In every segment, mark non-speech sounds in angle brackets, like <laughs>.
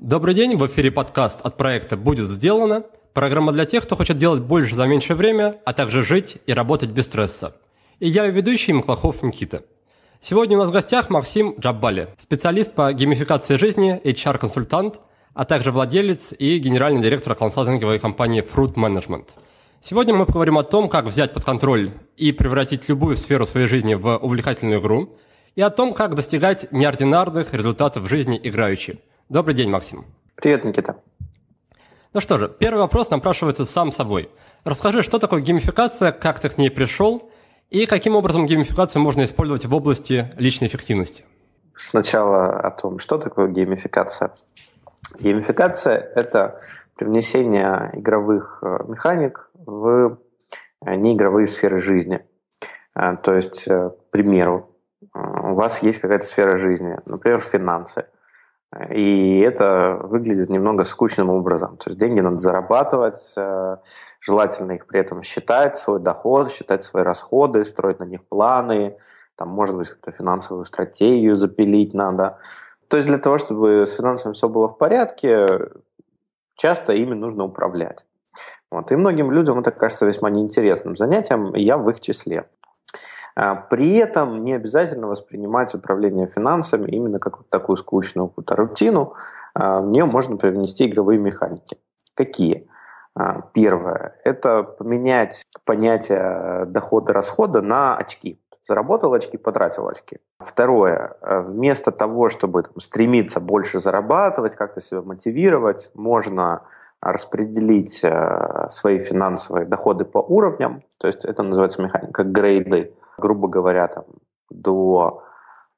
Добрый день, в эфире подкаст от проекта «Будет сделано». Программа для тех, кто хочет делать больше за меньшее время, а также жить и работать без стресса. И я ведущий Махлахов Никита. Сегодня у нас в гостях Максим Джаббали, специалист по геймификации жизни, HR-консультант, а также владелец и генеральный директор консалтинговой компании Fruit Management. Сегодня мы поговорим о том, как взять под контроль и превратить любую сферу своей жизни в увлекательную игру, и о том, как достигать неординарных результатов в жизни играючи – Добрый день, Максим. Привет, Никита. Ну что же, первый вопрос напрашивается сам собой. Расскажи, что такое геймификация, как ты к ней пришел, и каким образом геймификацию можно использовать в области личной эффективности? Сначала о том, что такое геймификация. Геймификация – это привнесение игровых э, механик в э, неигровые сферы жизни. Э, то есть, к примеру, у вас есть какая-то сфера жизни, например, финансы – и это выглядит немного скучным образом. То есть деньги надо зарабатывать, э, желательно их при этом считать, свой доход, считать свои расходы, строить на них планы, там, может быть, какую-то финансовую стратегию запилить надо. То есть для того, чтобы с финансами все было в порядке, часто ими нужно управлять. Вот. И многим людям это кажется весьма неинтересным занятием, и я в их числе. А, при этом не обязательно воспринимать управление финансами именно как вот такую скучную какую-то рутину. А, в нее можно привнести игровые механики. Какие? А, первое – это поменять понятие дохода-расхода на очки. Заработал очки, потратил очки. Второе. Вместо того, чтобы там, стремиться больше зарабатывать, как-то себя мотивировать, можно распределить свои финансовые доходы по уровням. То есть это называется механика грейды грубо говоря, там, до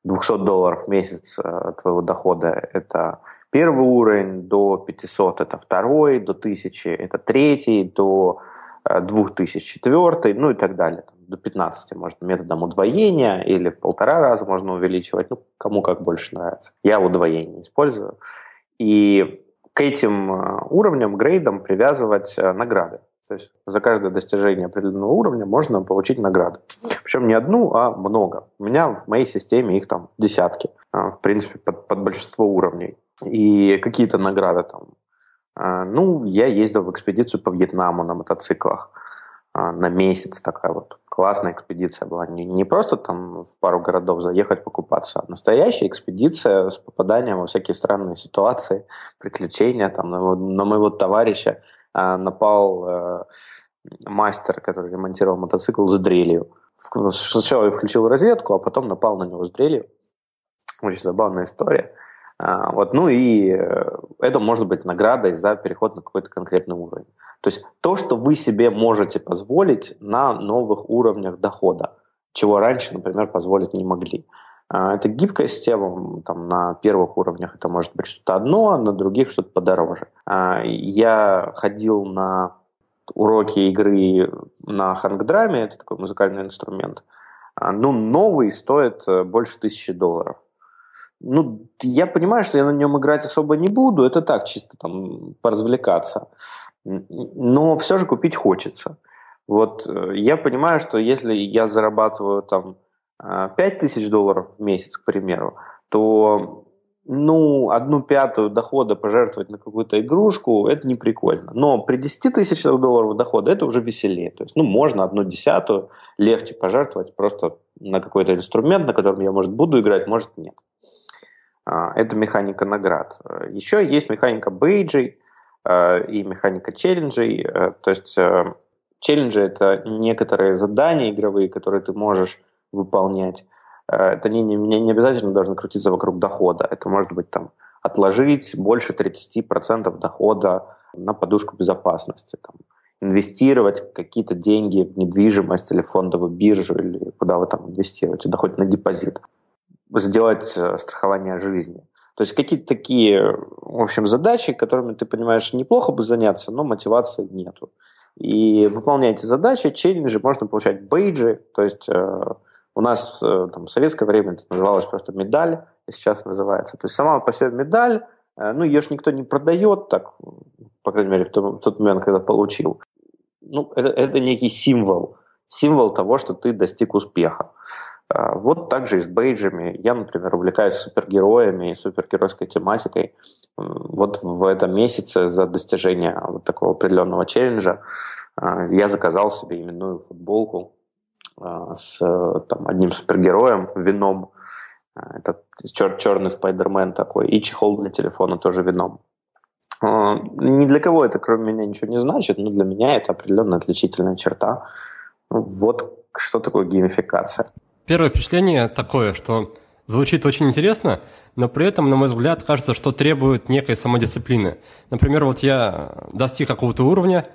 200 долларов в месяц э, твоего дохода – это первый уровень, до 500 – это второй, до 1000 – это третий, до 2000 – четвертый, ну и так далее. До 15 можно методом удвоения или в полтора раза можно увеличивать, ну, кому как больше нравится. Я удвоение использую. И к этим э, уровням, грейдам привязывать э, награды. То есть за каждое достижение определенного уровня можно получить награды. Причем не одну, а много. У меня в моей системе их там десятки, а, в принципе, под, под большинство уровней. И какие-то награды там. Ну, я ездил в экспедицию по Вьетнаму на мотоциклах на месяц такая вот классная экспедиция была. Не, не просто там в пару городов заехать покупаться, а настоящая экспедиция с попаданием во всякие странные ситуации, приключения. Там, на, на моего товарища а, напал э, мастер, который ремонтировал мотоцикл с дрелью. Сначала я включил розетку, а потом напал на него с дрелью. Очень забавная история. А, вот. Ну и э, это может быть наградой за переход на какой-то конкретный уровень. То есть то, что вы себе можете позволить на новых уровнях дохода, чего раньше, например, позволить не могли. А, это гибкая система, там, на первых уровнях это может быть что-то одно, а на других что-то подороже. А, я ходил на уроки игры на хангдраме, это такой музыкальный инструмент. А, ну, новый стоит э, больше тысячи долларов. Ну, я понимаю, что я на нем играть особо не буду, это так, чисто там поразвлекаться. Но все же купить хочется. Вот э, я понимаю, что если я зарабатываю там 5 а, тысяч долларов в месяц, к примеру, то ну, одну пятую дохода пожертвовать на какую-то игрушку, это не прикольно. Но при 10 тысячах долларов дохода это уже веселее. То есть, ну, можно одну десятую легче пожертвовать просто на какой-то инструмент, на котором я, может, буду играть, может, нет. А, это механика наград. Еще есть механика бейджей и механика челленджей. То есть, челленджи – это некоторые задания игровые, которые ты можешь выполнять. Э, это не, не, не обязательно должно крутиться вокруг дохода. Это может быть там отложить больше 30% дохода на подушку безопасности, там, инвестировать какие-то деньги в недвижимость или фондовую биржу, или куда вы там инвестируете, да хоть на депозит. Сделать э, страхование жизни. То есть какие-то такие, в общем, задачи, которыми ты понимаешь, неплохо бы заняться, но мотивации нету. И выполняя эти задачи, челленджи, можно получать бейджи, то есть э, у нас э, там, в советское время это называлось просто медаль, и сейчас называется. То есть сама по себе медаль, э, ну, ее же никто не продает так, по крайней мере, в тот, в тот момент, когда получил. Ну, это, это некий символ, символ того, что ты достиг успеха. А, вот также и с бейджами. Я, например, увлекаюсь супергероями и супергеройской тематикой. Вот в этом месяце за достижение вот такого определенного челленджа а, я заказал себе именную футболку а, с там, одним супергероем, вином. Это чер- черный спайдермен такой. И чехол для телефона тоже вином. Ни для кого это, кроме меня, ничего не значит, но для меня это определенная отличительная черта. Вот что такое геймификация. Первое впечатление такое, что звучит очень интересно, но при этом, на мой взгляд, кажется, что требует некой самодисциплины. Например, вот я достиг какого-то уровня,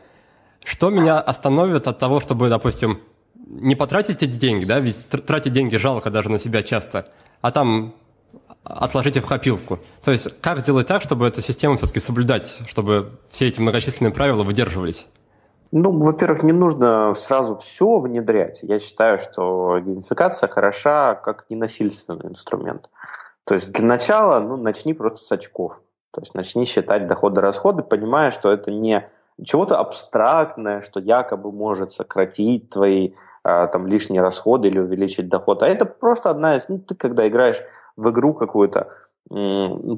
что меня остановит от того, чтобы, допустим, не потратить эти деньги, да, ведь тратить деньги жалко даже на себя часто, а там отложить их в копилку. То есть как сделать так, чтобы эту систему все-таки соблюдать, чтобы все эти многочисленные правила выдерживались? Ну, во-первых, не нужно сразу все внедрять. Я считаю, что геймификация хороша как ненасильственный инструмент. То есть для начала ну, начни просто с очков. То есть начни считать доходы-расходы, понимая, что это не чего-то абстрактное, что якобы может сократить твои а, там, лишние расходы или увеличить доход. А это просто одна из... Ну, ты когда играешь в игру какую-то,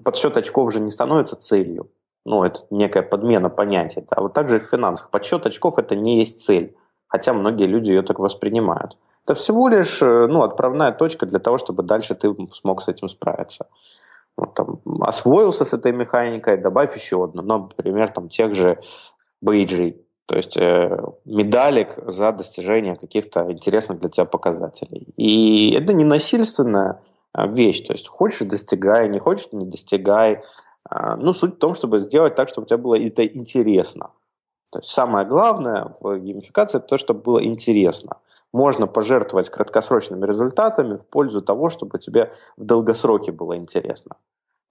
подсчет очков же не становится целью ну, это некая подмена понятия. А вот также и в финансах. Подсчет очков – это не есть цель, хотя многие люди ее так воспринимают. Это всего лишь э, ну, отправная точка для того, чтобы дальше ты смог с этим справиться. Вот, там, освоился с этой механикой, добавь еще одну, ну, например, там, тех же бейджей, то есть э, медалек за достижение каких-то интересных для тебя показателей. И это не насильственная а, вещь, то есть хочешь – достигай, не хочешь – не достигай. А, ну, суть в том, чтобы сделать так, чтобы у тебя было это интересно. То есть самое главное в геймификации – это то, чтобы было интересно. Можно пожертвовать краткосрочными результатами в пользу того, чтобы тебе в долгосроке было интересно.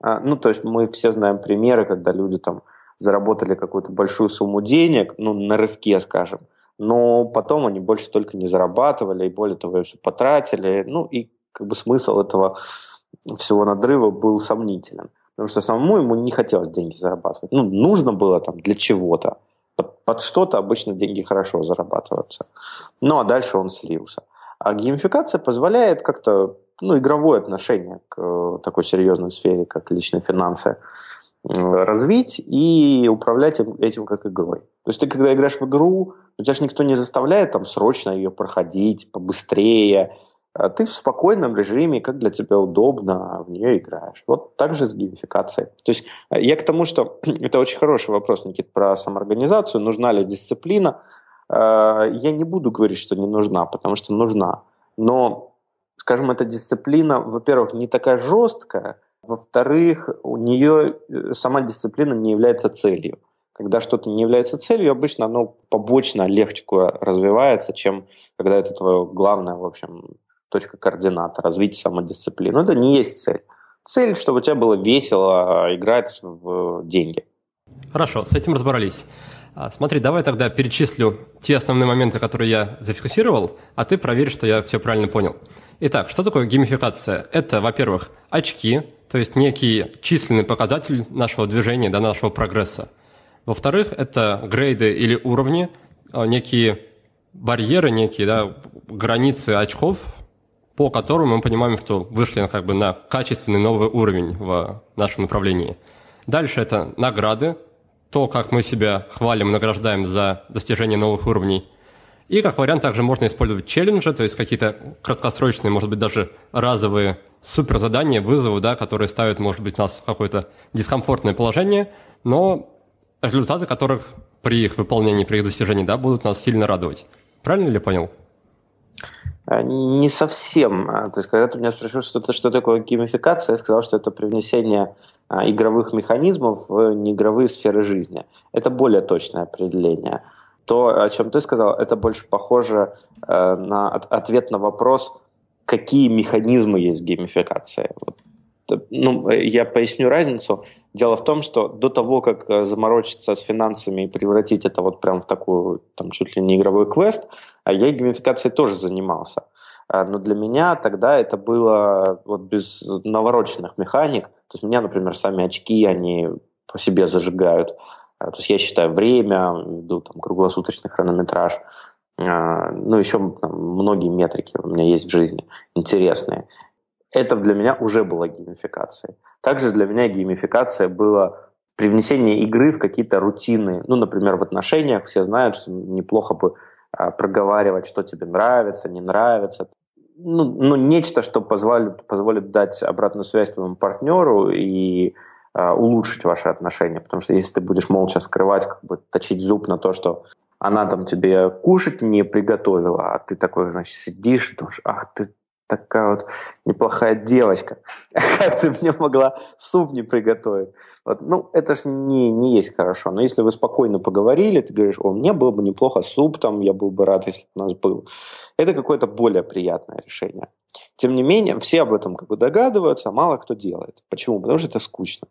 А, ну, то есть мы все знаем примеры, когда люди там заработали какую-то большую сумму денег, ну, на рывке, скажем, но потом они больше только не зарабатывали, и более того, все потратили. Ну, и как бы смысл этого всего надрыва был сомнителен. Потому что самому ему не хотелось деньги зарабатывать. Ну, нужно было там для чего-то. Под, под что-то обычно деньги хорошо зарабатываются. Ну, а дальше он слился. А геймификация позволяет как-то ну, игровое отношение к э, такой серьезной сфере, как личные финансы, развить и управлять этим как игрой. То есть ты, когда играешь в игру, у тебя же никто не заставляет там срочно ее проходить, побыстрее, ты в спокойном режиме, как для тебя удобно, в нее играешь. Вот так же с геймификацией. То есть э, я к тому, что <clears throat> это очень хороший вопрос, Никит, про самоорганизацию. Нужна ли дисциплина? Э, я не буду говорить, что не нужна, потому что нужна. Но, скажем, эта дисциплина, во-первых, не такая жесткая, во-вторых, у нее э, сама дисциплина не является целью. Когда что-то не является целью, обычно оно побочно легче развивается, чем когда это твое главное, в общем, точка координата, развитие самодисциплины. Это не есть цель. Цель, чтобы у тебя было весело а, играть в деньги. Хорошо, с этим разобрались. А, смотри, давай тогда перечислю те основные моменты, которые я зафиксировал, а ты проверь, что я все правильно понял. Итак, что такое геймификация? Это, во-первых, очки, то есть некий численный показатель нашего движения, да, нашего прогресса. Во-вторых, это грейды или уровни, а, некие барьеры, некие да, границы очков, по которым мы понимаем, что вышли как бы на качественный новый уровень в нашем направлении. Дальше это награды, то, как мы себя хвалим, награждаем за достижение новых уровней. И как вариант также можно использовать челленджи, то есть какие-то краткосрочные, может быть, даже разовые суперзадания, вызовы, да, которые ставят, может быть, нас в какое-то дискомфортное положение, но результаты которых при их выполнении, при их достижении, да, будут нас сильно радовать. Правильно ли понял? А, не совсем. А, то есть, когда ты меня спросил, что, что такое геймификация, я сказал, что это привнесение а, игровых механизмов в неигровые сферы жизни. Это более точное определение. То, о чем ты сказал, это больше похоже на ответ на вопрос, какие механизмы есть в геймификации. Вот ну, я поясню разницу. Дело в том, что до того, как э, заморочиться с финансами и превратить это вот прям в такую, там, чуть ли не игровой квест, а я геймификацией тоже занимался. А, но для меня тогда это было вот без навороченных механик. То есть меня, например, сами очки, они по себе зажигают. А, то есть я считаю время, веду там круглосуточный хронометраж. Ну, еще там, многие метрики у меня есть в жизни интересные. Это для меня уже было геймификацией. Также для меня геймификация была привнесение игры в какие-то рутины. Ну, например, в отношениях все знают, что неплохо бы проговаривать, что тебе нравится, не нравится ну, ну, нечто, что позволит, позволит дать обратную связь твоему партнеру и э, улучшить ваши отношения. Потому что если ты будешь молча скрывать, как бы точить зуб на то, что она там тебе кушать не приготовила, а ты такой, значит, сидишь думаешь, ах ты такая вот неплохая девочка. <laughs> Как ты мне могла суп не приготовить? Вот, ну, это ж не, не есть хорошо. Но если вы спокойно поговорили, ты говоришь, о, мне было бы неплохо суп, там, я был бы рад, если бы у нас был. Это какое-то более приятное решение. Тем не менее, все об этом как бы догадываются, а мало кто делает. Почему? Потому что это скучно.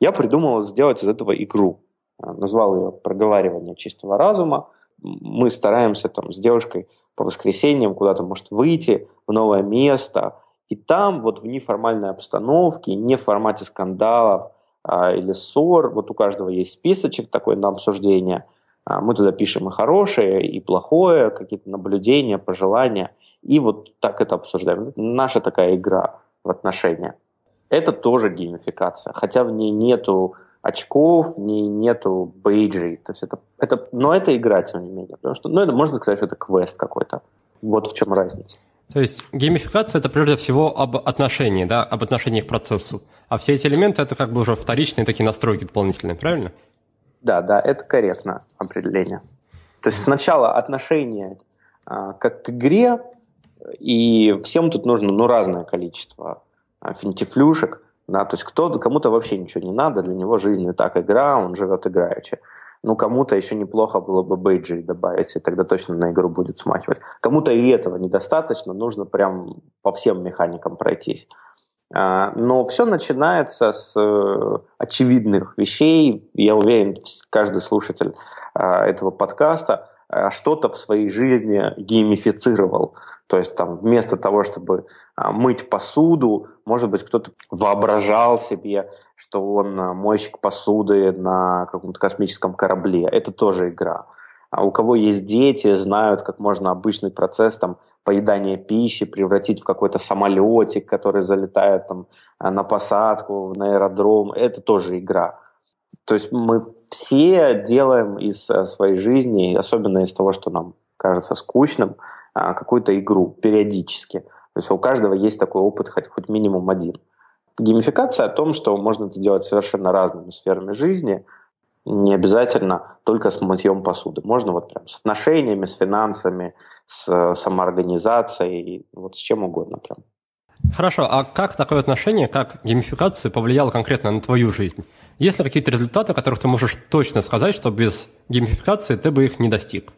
Я придумал сделать из этого игру. Назвал ее «Проговаривание чистого разума». Мы стараемся там с девушкой по воскресеньям куда-то может выйти в новое место, и там вот в неформальной обстановке, не в формате скандалов а, или ссор, вот у каждого есть списочек такой на обсуждение, а, мы туда пишем и хорошее, и плохое, какие-то наблюдения, пожелания, и вот так это обсуждаем. Наша такая игра в отношения. Это тоже геймификация, хотя в ней нету очков, не, нету бейджей. То есть это, это, но это игра, тем не менее. Потому что, ну, это можно сказать, что это квест какой-то. Вот в чем разница. То есть геймификация – это прежде всего об отношении, да, об отношении к процессу. А все эти элементы – это как бы уже вторичные такие настройки дополнительные, правильно? Да, да, это корректно определение. То есть сначала отношение а, как к игре, и всем тут нужно ну, разное количество а, финтифлюшек, да, то есть кто, кому-то вообще ничего не надо, для него жизнь и так игра, он живет играючи. Ну, кому-то еще неплохо было бы бейджи добавить, и тогда точно на игру будет смахивать. Кому-то и этого недостаточно, нужно прям по всем механикам пройтись. А, но все начинается с э, очевидных вещей. Я уверен, каждый слушатель а, этого подкаста что-то в своей жизни геймифицировал. То есть там вместо того, чтобы а, мыть посуду, может быть, кто-то воображал себе, что он а, мойщик посуды на каком-то космическом корабле. Это тоже игра. А у кого есть дети, знают, как можно обычный процесс там, поедания пищи превратить в какой-то самолетик, который залетает там, на посадку, на аэродром. Это тоже игра. То есть мы все делаем из своей жизни, особенно из того, что нам кажется скучным, а, какую-то игру периодически. То есть у каждого есть такой опыт, хоть, хоть минимум один. Геймификация о том, что можно это делать совершенно разными сферами жизни, не обязательно только с мытьем посуды. Можно вот прям с отношениями, с финансами, с самоорганизацией, вот с чем угодно прям. Хорошо, а как такое отношение, как геймификация повлияло конкретно на твою жизнь? Есть ли какие-то результаты, о которых ты можешь точно сказать, что без геймификации ты бы их не достиг?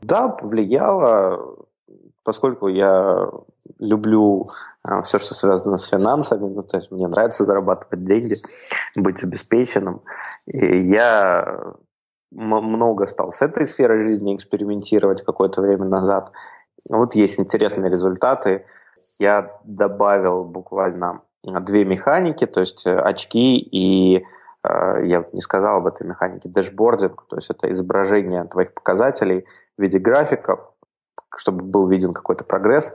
Да, повлияло, поскольку я люблю а, все, что связано с финансами, ну, то есть мне нравится зарабатывать деньги, быть обеспеченным. И я много стал с этой сферой жизни экспериментировать какое-то время назад. Вот есть интересные результаты. Я добавил буквально две механики, то есть э, очки и э, я не сказал об этой механике, дэшбординг, то есть это изображение твоих показателей в виде графиков, чтобы был виден какой-то прогресс.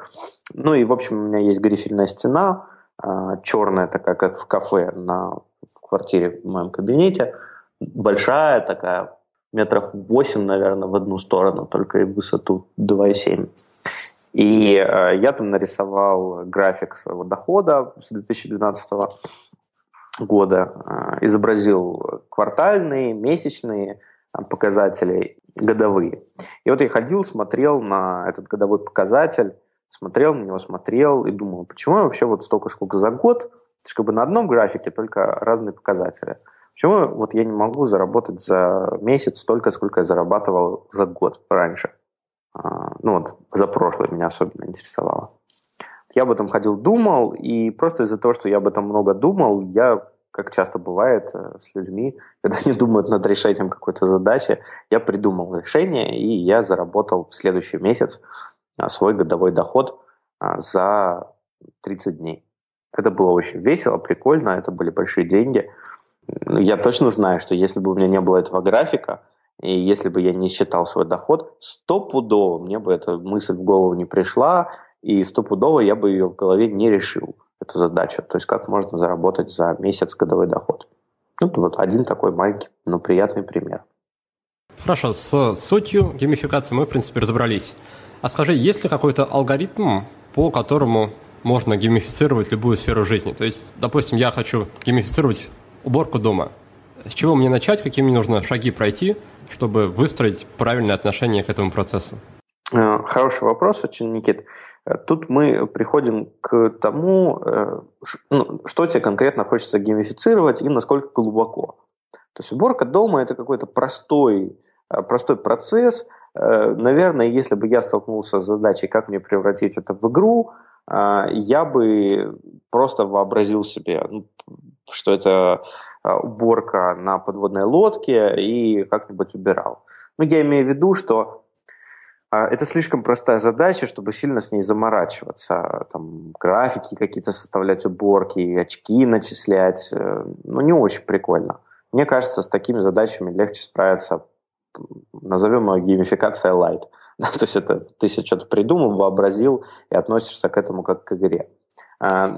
Ну и, в общем, у меня есть грифельная стена, а, черная такая, как в кафе на, в квартире в моем кабинете, большая такая, метров 8, наверное, в одну сторону, только и в высоту 2,7. И э, я там нарисовал график своего дохода с 2012 года, э, изобразил квартальные, месячные показатели годовые. И вот я ходил, смотрел на этот годовой показатель, смотрел на него, смотрел и думал, почему я вообще вот столько, сколько за год, это же как бы на одном графике только разные показатели. Почему вот я не могу заработать за месяц столько, сколько я зарабатывал за год раньше? А, ну вот за прошлое меня особенно интересовало. я об этом ходил, думал, и просто из-за того, что я об этом много думал, я, как часто бывает э, с людьми, <laughs> когда они думают над решением какой-то задачи, я придумал решение, и я заработал в следующий месяц а, свой годовой доход а, за 30 дней. Это было очень весело, прикольно, это были большие деньги. Я точно знаю, что если бы у меня не было этого графика, и если бы я не считал свой доход, стопудово мне бы эта мысль в голову не пришла, и стопудово я бы ее в голове не решил, эту задачу. То есть как можно заработать за месяц годовой доход. Ну, вот один такой маленький, но приятный пример. Хорошо, с сутью геймификации мы, в принципе, разобрались. А скажи, есть ли какой-то алгоритм, по которому можно геймифицировать любую сферу жизни? То есть, допустим, я хочу геймифицировать уборку дома. С чего мне начать, какие мне нужно шаги пройти, чтобы выстроить правильное отношение к этому процессу? Э, хороший вопрос очень, Никит. Э, тут мы приходим к тому, э, ну, что тебе конкретно хочется геймифицировать и насколько глубоко. То есть уборка дома – это какой-то простой, простой процесс. Наверное, если бы я столкнулся с задачей, как мне превратить это в игру, я бы просто вообразил себе, ну, что это уборка на подводной лодке и как-нибудь убирал. Но я имею в виду, что а, это слишком простая задача, чтобы сильно с ней заморачиваться. Там графики какие-то составлять, уборки, очки начислять. Э, ну, не очень прикольно. Мне кажется, с такими задачами легче справиться, назовем ее геймификация light. <laughs> Да, то есть это ты себе что-то придумал, вообразил и относишься к этому как к игре.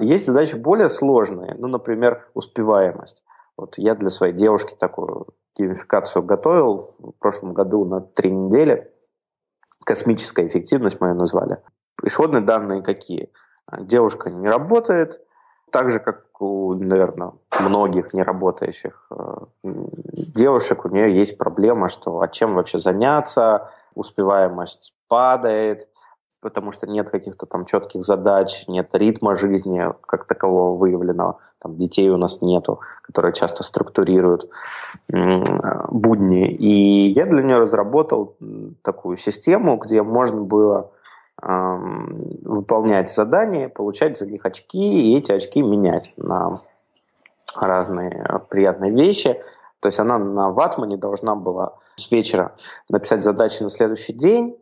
Есть задачи более сложные, ну, например, успеваемость. Вот я для своей девушки такую геймификацию готовил в прошлом году на три недели – космическая эффективность мы ее назвали. Исходные данные какие? Девушка не работает, так же, как у, наверное, многих неработающих э, девушек, у нее есть проблема, что а чем вообще заняться, успеваемость падает, потому что нет каких-то там четких задач, нет ритма жизни как такового выявленного, там детей у нас нету, которые часто структурируют будни. И я для нее разработал такую систему, где можно было выполнять задания, получать за них очки, и эти очки менять на разные приятные вещи. То есть она на ватмане должна была с вечера написать задачи на следующий день,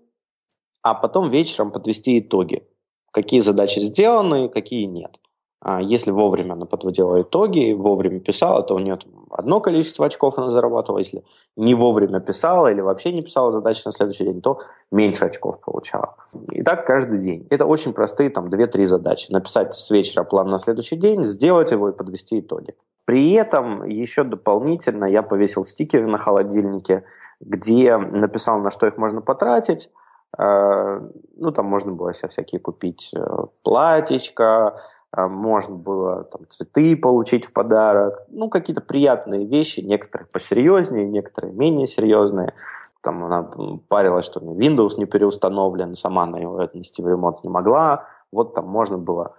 а потом вечером подвести итоги. Какие задачи сделаны, какие нет. А если вовремя она подводила итоги, вовремя писала, то у нее одно количество очков она зарабатывала. Если не вовремя писала или вообще не писала задачи на следующий день, то меньше очков получала. И так каждый день. Это очень простые там 2-3 задачи. Написать с вечера план на следующий день, сделать его и подвести итоги. При этом еще дополнительно я повесил стикеры на холодильнике, где написал, на что их можно потратить, ну, там можно было себе всякие купить э, платьечко, э, можно было там, цветы получить в подарок. Ну, какие-то приятные вещи, некоторые посерьезнее, некоторые менее серьезные. Там она парилась, что у Windows не переустановлен, сама она его отнести в ремонт не могла. Вот там можно было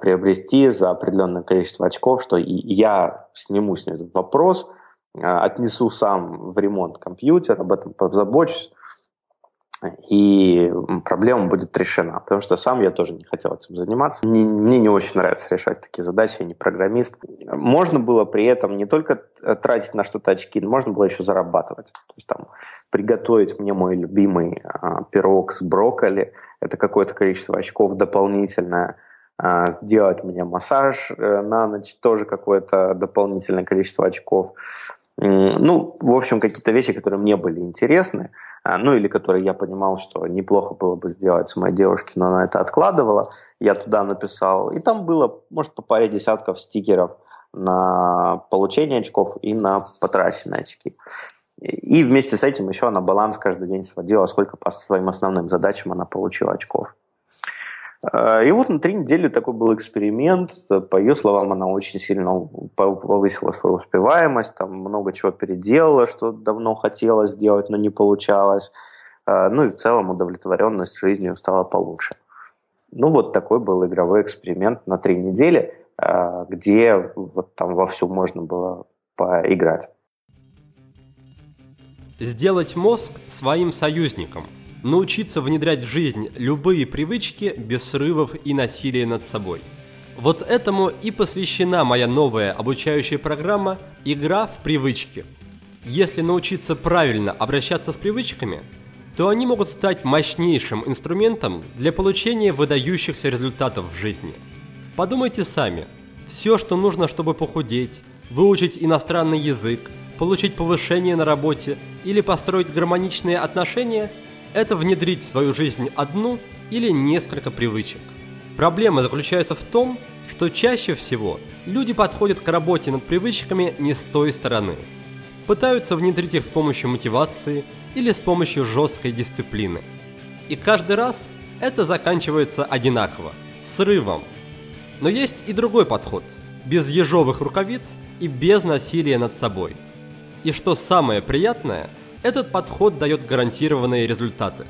приобрести за определенное количество очков, что и я сниму с нее этот вопрос, отнесу сам в ремонт компьютер, об этом позабочусь и проблема будет решена. Потому что сам я тоже не хотел этим заниматься. Мне, мне не очень нравится решать такие задачи, я не программист. Можно было при этом не только тратить на что-то очки, можно было еще зарабатывать. То есть там приготовить мне мой любимый а, пирог с брокколи, это какое-то количество очков дополнительное, а, сделать мне массаж э, на ночь, тоже какое-то дополнительное количество очков. Ну, в общем, какие-то вещи, которые мне были интересны, ну или которые я понимал, что неплохо было бы сделать с моей девушкой, но она это откладывала. Я туда написал. И там было, может, по паре десятков стикеров на получение очков и на потраченные очки. И вместе с этим еще она баланс каждый день сводила, сколько по своим основным задачам она получила очков. Э, и вот на три недели такой был эксперимент. По ее словам, она очень сильно повысила свою успеваемость, там много чего переделала, что давно хотела сделать, но не получалось. Э, ну и в целом удовлетворенность жизнью стала получше. Ну вот такой был игровой эксперимент на три недели, э, где вот там вовсю можно было поиграть. Сделать мозг своим союзником – научиться внедрять в жизнь любые привычки без срывов и насилия над собой. Вот этому и посвящена моя новая обучающая программа «Игра в привычки». Если научиться правильно обращаться с привычками, то они могут стать мощнейшим инструментом для получения выдающихся результатов в жизни. Подумайте сами. Все, что нужно, чтобы похудеть, выучить иностранный язык, получить повышение на работе или построить гармоничные отношения – это внедрить в свою жизнь одну или несколько привычек. Проблема заключается в том, что чаще всего люди подходят к работе над привычками не с той стороны. Пытаются внедрить их с помощью мотивации или с помощью жесткой дисциплины. И каждый раз это заканчивается одинаково – срывом. Но есть и другой подход – без ежовых рукавиц и без насилия над собой. И что самое приятное – этот подход дает гарантированные результаты.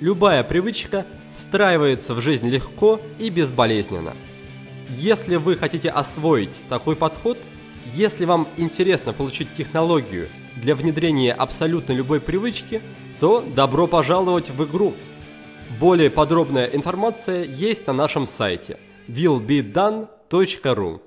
Любая привычка встраивается в жизнь легко и безболезненно. Если вы хотите освоить такой подход, если вам интересно получить технологию для внедрения абсолютно любой привычки, то добро пожаловать в игру. Более подробная информация есть на нашем сайте willbedone.ru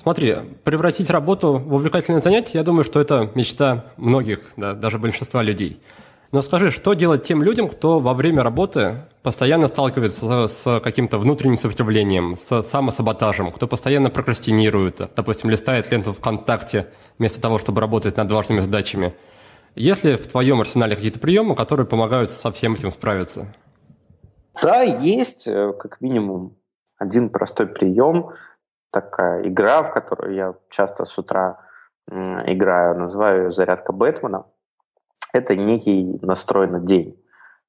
Смотри, превратить работу в увлекательное занятие, я думаю, что это мечта многих, да, даже большинства людей. Но скажи, что делать тем людям, кто во время работы постоянно сталкивается с каким-то внутренним сопротивлением, с самосаботажем, кто постоянно прокрастинирует, допустим, листает ленту ВКонтакте вместо того, чтобы работать над важными задачами. Есть ли в твоем арсенале какие-то приемы, которые помогают со всем этим справиться? Да, есть э, как минимум один простой прием – такая игра, в которую я часто с утра играю, называю ее «Зарядка Бэтмена». Это некий настрой на день.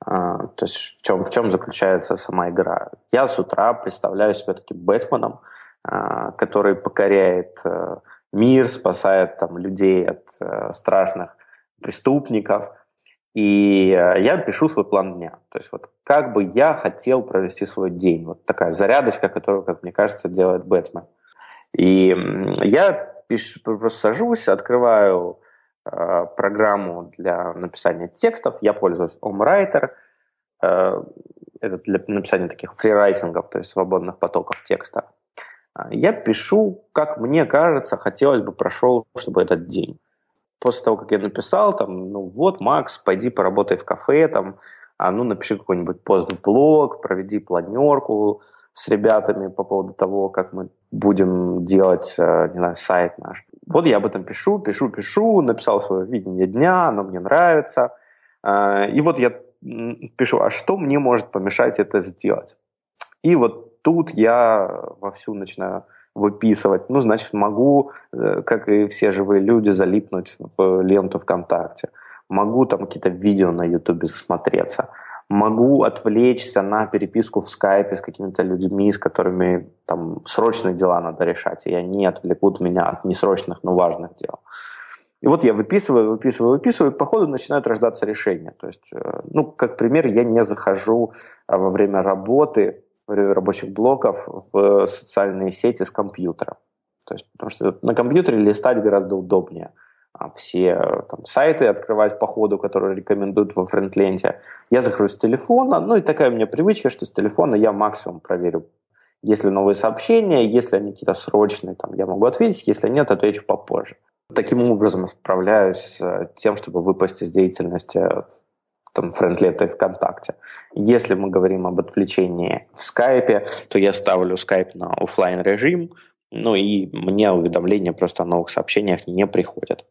А, то есть в чем, в чем заключается сама игра? Я с утра представляю себя таким Бэтменом, а, который покоряет э, мир, спасает там, людей от э, страшных преступников. И э, я пишу свой план дня. То есть вот как бы я хотел провести свой день. Вот такая зарядочка, которую, как мне кажется, делает Бэтмен. И я пишу, просто сажусь, открываю э, программу для написания текстов. Я пользуюсь OmWriter. Э, это для написания таких фрирайтингов, то есть свободных потоков текста. А, я пишу, как мне кажется, хотелось бы прошел, чтобы этот день. После того, как я написал, там, ну вот, Макс, пойди поработай в кафе, там, а, ну, напиши какой-нибудь пост в блог, проведи планерку, с ребятами по поводу того, как мы будем делать, э, не знаю, сайт наш. Вот я об этом пишу, пишу, пишу, написал свое видение дня, оно мне нравится. Э, и вот я пишу, а что мне может помешать это сделать? И вот тут я вовсю начинаю выписывать. Ну, значит, могу, э, как и все живые люди, залипнуть в ленту ВКонтакте. Могу там какие-то видео на Ютубе смотреться могу отвлечься на переписку в скайпе с какими-то людьми, с которыми там срочные дела надо решать, и они отвлекут меня от несрочных, но важных дел. И вот я выписываю, выписываю, выписываю, и по ходу начинают рождаться решения. То есть, э, ну, как пример, я не захожу э, во время работы, рабочих блоков в социальные сети с компьютера. То есть, потому что на компьютере листать гораздо удобнее – а, все там, сайты открывать по ходу, которые рекомендуют во френдленте. Я захожу с телефона, ну и такая у меня привычка, что с телефона я максимум проверю, если новые сообщения, если они какие-то срочные, там, я могу ответить, если нет, отвечу попозже. Таким образом справляюсь с тем, чтобы выпасть из деятельности там, френдлета ВКонтакте. Если мы говорим об отвлечении в скайпе, то я ставлю скайп на офлайн режим, ну и мне уведомления просто о новых сообщениях не приходят.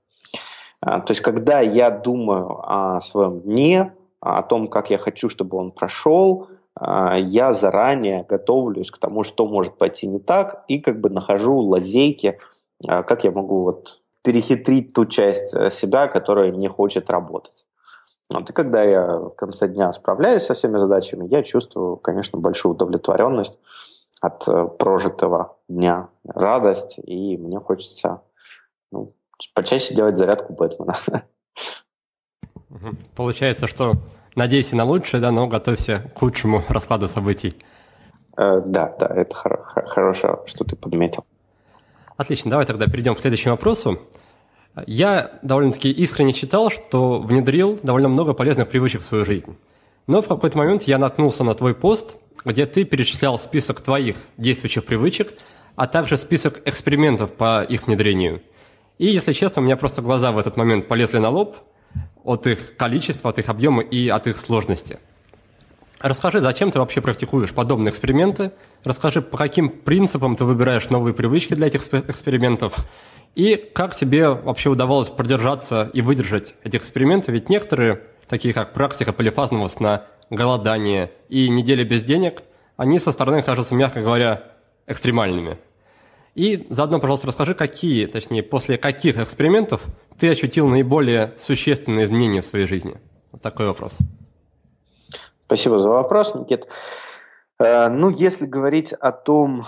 А, то есть, когда я думаю о своем дне, о том, как я хочу, чтобы он прошел, а, я заранее готовлюсь к тому, что может пойти не так, и как бы нахожу лазейки, а, как я могу вот перехитрить ту часть э, себя, которая не хочет работать. Вот, и когда я в конце дня справляюсь со всеми задачами, я чувствую, конечно, большую удовлетворенность от э, прожитого дня, радость, и мне хочется ну, почаще делать зарядку Бэтмена. Получается, что надейся на лучшее, да, но готовься к худшему <laughs> раскладу событий. Э, да, да, это хорошо, что ты подметил. Отлично, давай тогда перейдем к следующему вопросу. Я довольно-таки искренне считал, что внедрил довольно много полезных привычек в свою жизнь. Но в какой-то момент я наткнулся на твой пост, где ты перечислял список твоих действующих привычек, а также список экспериментов по их внедрению. И, если честно, у меня просто глаза в этот момент полезли на лоб от их количества, от их объема и от их сложности. Расскажи, зачем ты вообще практикуешь подобные эксперименты? Расскажи, по каким принципам ты выбираешь новые привычки для этих экспериментов? И как тебе вообще удавалось продержаться и выдержать эти эксперименты? Ведь некоторые, такие как практика полифазного сна, голодание и неделя без денег, они со стороны кажутся, мягко говоря, экстремальными. И заодно, пожалуйста, расскажи, какие, точнее, после каких экспериментов ты ощутил наиболее существенные изменения в своей жизни? Вот такой вопрос. Спасибо за вопрос, Никит. Э, ну, если говорить о том,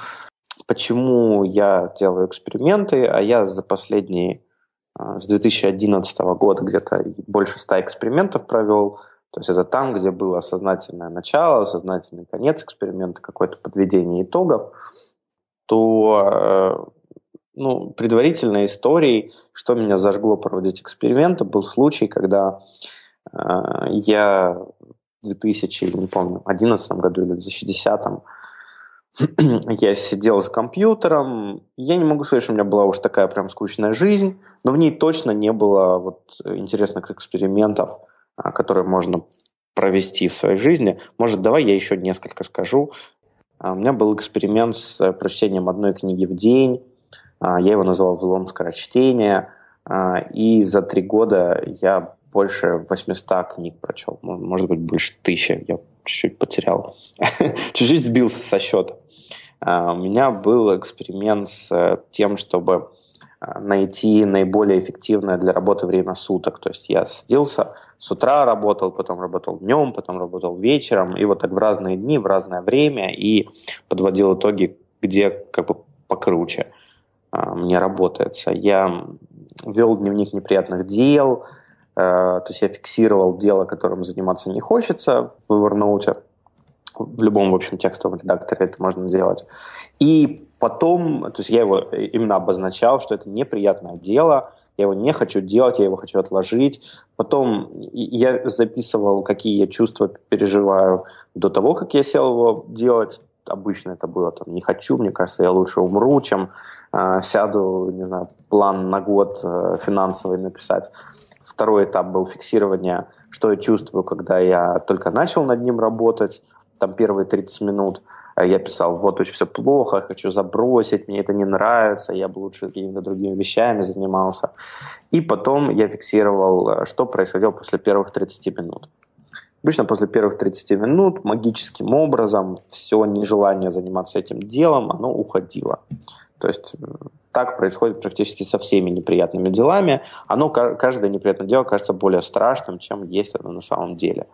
почему я делаю эксперименты, а я за последние, э, с 2011 года где-то больше ста экспериментов провел, то есть это там, где было сознательное начало, сознательный конец эксперимента, какое-то подведение итогов, то э, ну, предварительной историей, что меня зажгло проводить эксперименты, был случай, когда я 2000, не помню, 11 году или 2010 <clears throat> я сидел за компьютером. Я не могу сказать, что у меня была уж такая прям скучная жизнь, но в ней точно не было вот интересных экспериментов, а, которые можно провести в своей жизни. Может, давай я еще несколько скажу. А, у меня был эксперимент с э, прочтением одной книги в день. А, я его назвал «Взлом скорочтения». И за три года я больше 800 книг прочел, может быть, больше тысячи, я чуть-чуть потерял, <laughs> чуть-чуть сбился со счета. А, у меня был эксперимент с э, тем, чтобы а, найти наиболее эффективное для работы время суток. То есть я садился, с утра работал, потом работал днем, потом работал вечером, и вот так в разные дни, в разное время, и подводил итоги, где как бы покруче а, мне работается. Я вел дневник неприятных дел, то есть я фиксировал дело, которым заниматься не хочется в Evernote. В любом, в общем, текстовом редакторе это можно делать. И потом, то есть я его именно обозначал, что это неприятное дело, я его не хочу делать, я его хочу отложить. Потом я записывал, какие я чувства переживаю до того, как я сел его делать. Обычно это было там не хочу, мне кажется, я лучше умру, чем э, сяду, не знаю, план на год э, финансовый написать. Второй этап был фиксирование, что я чувствую, когда я только начал над ним работать. Там первые 30 минут э, я писал, вот очень все плохо, хочу забросить, мне это не нравится, я бы лучше какими-то другими вещами занимался. И потом я фиксировал, э, что происходило после первых 30 минут. Обычно после первых 30 минут магическим образом все нежелание заниматься этим делом, оно уходило. То есть э, так происходит практически со всеми неприятными делами. Оно, каждое неприятное дело кажется более страшным, чем есть оно на самом деле.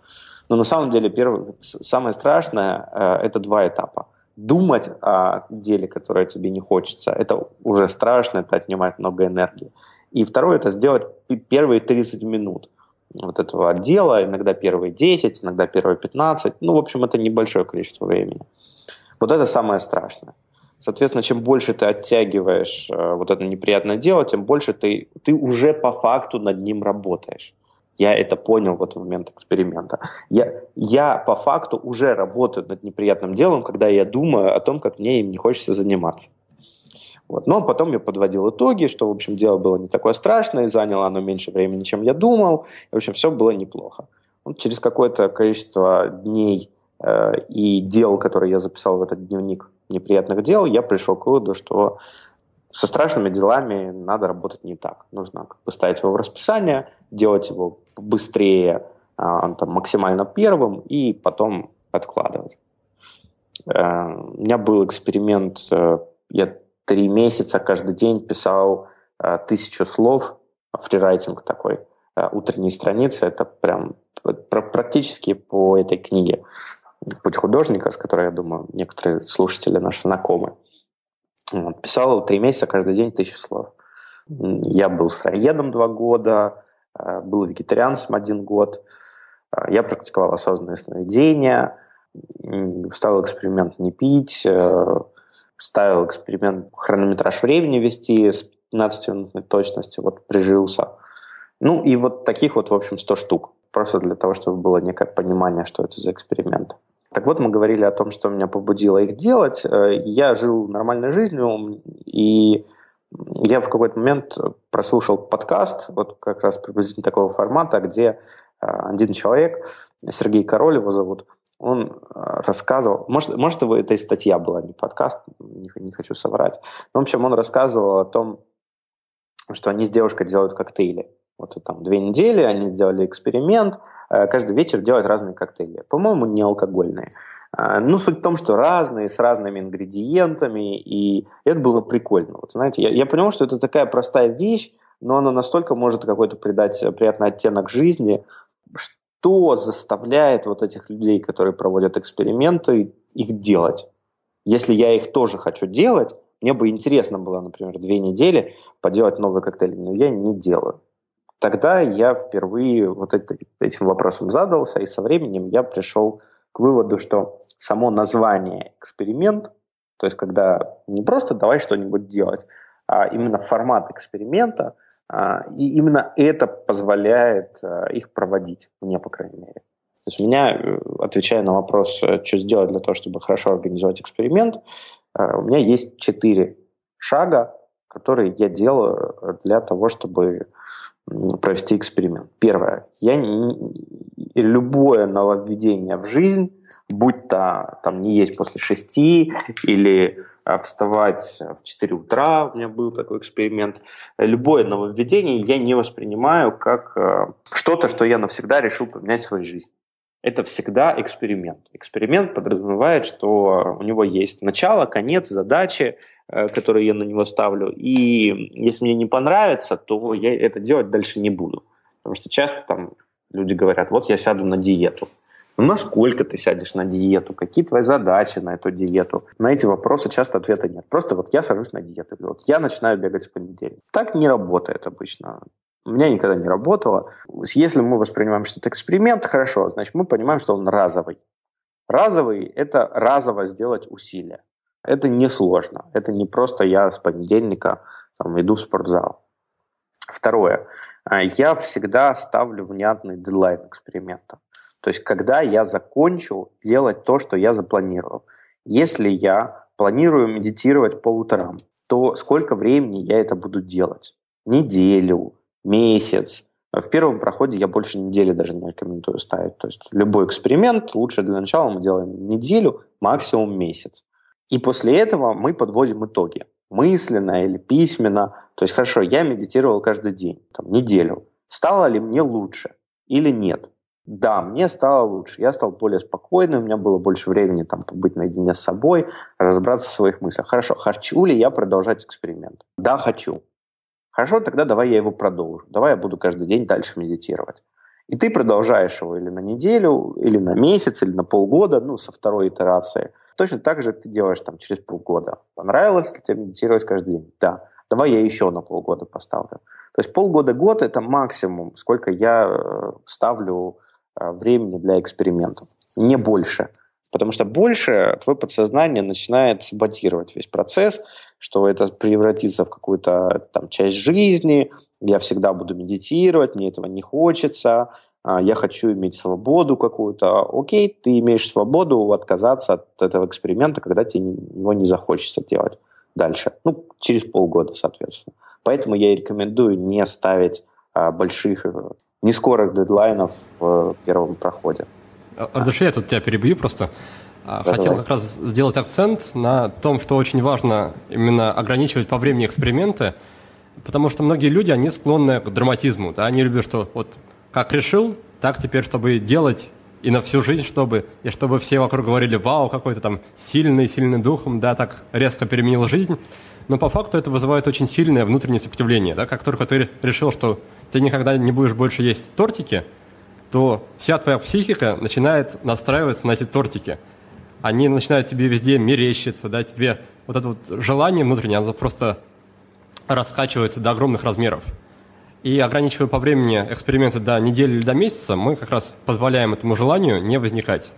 Но на самом деле первое, самое страшное э, – это два этапа. Думать о деле, которое тебе не хочется, это уже страшно, это отнимает много энергии. И второе – это сделать первые 30 минут вот этого дела, иногда первые 10, иногда первые 15. Ну, в общем, это небольшое количество времени. Вот это самое страшное. Соответственно, чем больше ты оттягиваешь э, вот это неприятное дело, тем больше ты, ты уже по факту над ним работаешь. Я это понял вот в момент эксперимента. Я, я по факту уже работаю над неприятным делом, когда я думаю о том, как мне им не хочется заниматься. Вот. Но потом я подводил итоги, что, в общем, дело было не такое страшное, и заняло оно меньше времени, чем я думал. И, в общем, все было неплохо. Вот через какое-то количество дней э, и дел, которые я записал в этот дневник, неприятных дел, я пришел к выводу, что со страшными делами надо работать не так. Нужно как бы ставить его в расписание, делать его быстрее, а, там, максимально первым, и потом откладывать. Э, у меня был эксперимент, э, я три месяца каждый день писал э, тысячу слов, фрирайтинг такой, утренние страницы, это прям практически по этой книге «Путь художника», с которой, я думаю, некоторые слушатели наши знакомы. Вот, писал три месяца каждый день тысячу слов. Я был сыроедом два года, э, был вегетарианцем один год. Э, я практиковал осознанное сновидение, ставил эксперимент не пить, э, ставил эксперимент хронометраж времени вести с 15-минутной точности, вот прижился. Ну и вот таких вот, в общем, 100 штук. Просто для того, чтобы было некое понимание, что это за эксперимент. Так вот, мы говорили о том, что меня побудило их делать. Э, я жил нормальной жизнью, и я в какой-то момент прослушал подкаст, вот как раз приблизительно такого формата, где э, один человек, Сергей Король его зовут, он э, рассказывал, может, может это и статья была, не подкаст, не, не хочу соврать. Но, в общем, он рассказывал о том, что они с девушкой делают коктейли. Вот там две недели они сделали эксперимент, э, каждый вечер делать разные коктейли. По-моему, не алкогольные. Э, ну, суть в том, что разные, с разными ингредиентами, и это было прикольно. Вот, знаете, я, я понял, что это такая простая вещь, но она настолько может какой-то придать приятный оттенок жизни, что заставляет вот этих людей, которые проводят эксперименты, их делать. Если я их тоже хочу делать, мне бы интересно было, например, две недели поделать новый коктейль, но я не делаю. Тогда я впервые вот это, этим вопросом задался, и со временем я пришел к выводу, что само название эксперимент, то есть когда не просто давай что-нибудь делать, а именно формат эксперимента, а, и именно это позволяет а, их проводить, мне, по крайней мере. То есть у меня, э, отвечая на вопрос, э, что сделать для того, чтобы хорошо организовать эксперимент, э, у меня есть четыре шага, которые я делаю для того, чтобы провести эксперимент. Первое. Я не, любое нововведение в жизнь, будь то там не есть после шести или а, вставать в 4 утра, у меня был такой эксперимент, любое нововведение я не воспринимаю как э, что-то, что я навсегда решил поменять в своей жизни. Это всегда эксперимент. Эксперимент подразумевает, что у него есть начало, конец, задачи, которые я на него ставлю. И если мне не понравится, то я это делать дальше не буду. Потому что часто там люди говорят, вот я сяду на диету. Ну, насколько ты сядешь на диету? Какие твои задачи на эту диету? На эти вопросы часто ответа нет. Просто вот я сажусь на диету. Вот я начинаю бегать в понедельник. Так не работает обычно. У меня никогда не работало. Если мы воспринимаем, что это эксперимент, хорошо, значит, мы понимаем, что он разовый. Разовый – это разово сделать усилия. Это несложно. Это не просто я с понедельника там, иду в спортзал. Второе. А, я всегда ставлю внятный дедлайн эксперимента. То есть, когда я закончу делать то, что я запланировал. Если я планирую медитировать по утрам, то сколько времени я это буду делать? Неделю, месяц. В первом проходе я больше недели даже не рекомендую ставить. То есть любой эксперимент лучше для начала мы делаем неделю, максимум месяц. И после этого мы подводим итоги. Мысленно или письменно. То есть, хорошо, я медитировал каждый день, там, неделю. Стало ли мне лучше или нет? Да, мне стало лучше. Я стал более спокойным, у меня было больше времени там, побыть наедине с собой, разобраться в своих мыслях. Хорошо, хочу ли я продолжать эксперимент? Да, хочу. Хорошо, тогда давай я его продолжу. Давай я буду каждый день дальше медитировать. И ты продолжаешь его или на неделю, или на месяц, или на полгода, ну, со второй итерации – Точно так же ты делаешь там через полгода. Понравилось ли тебе медитировать каждый день? Да. Давай я еще на полгода поставлю. То есть полгода-год – это максимум, сколько я э, ставлю э, времени для экспериментов. Не больше. Потому что больше твое подсознание начинает саботировать весь процесс, что это превратится в какую-то там часть жизни, я всегда буду медитировать, мне этого не хочется, я хочу иметь свободу какую-то. Окей, ты имеешь свободу отказаться от этого эксперимента, когда тебе его не захочется делать дальше. Ну, через полгода, соответственно. Поэтому я рекомендую не ставить а, больших, э, не скорых дедлайнов в первом проходе. Ардаши, я тут тебя перебью просто. Да, Хотел давай. как раз сделать акцент на том, что очень важно именно ограничивать по времени эксперименты, потому что многие люди, они склонны к драматизму. Да? Они любят, что вот как решил, так теперь, чтобы делать и на всю жизнь, чтобы, и чтобы все вокруг говорили, вау, какой-то там сильный, сильный духом, да, так резко переменил жизнь. Но по факту это вызывает очень сильное внутреннее сопротивление, да, как только ты решил, что ты никогда не будешь больше есть тортики, то вся твоя психика начинает настраиваться на эти тортики. Они начинают тебе везде мерещиться, да, тебе вот это вот желание внутреннее, оно просто раскачивается до огромных размеров. И ограничивая по времени эксперименты до недели или до месяца, мы как раз позволяем этому желанию не возникать.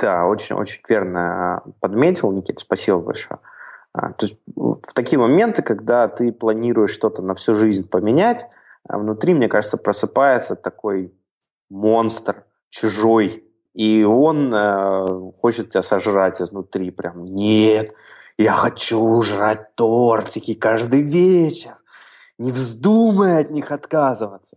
Да, очень-очень верно подметил, Никита, спасибо большое. А, то есть в такие моменты, когда ты планируешь что-то на всю жизнь поменять, а внутри, мне кажется, просыпается такой монстр, чужой, и он э, хочет тебя сожрать изнутри прям. Нет, я хочу жрать тортики каждый вечер. Не вздумай от них отказываться.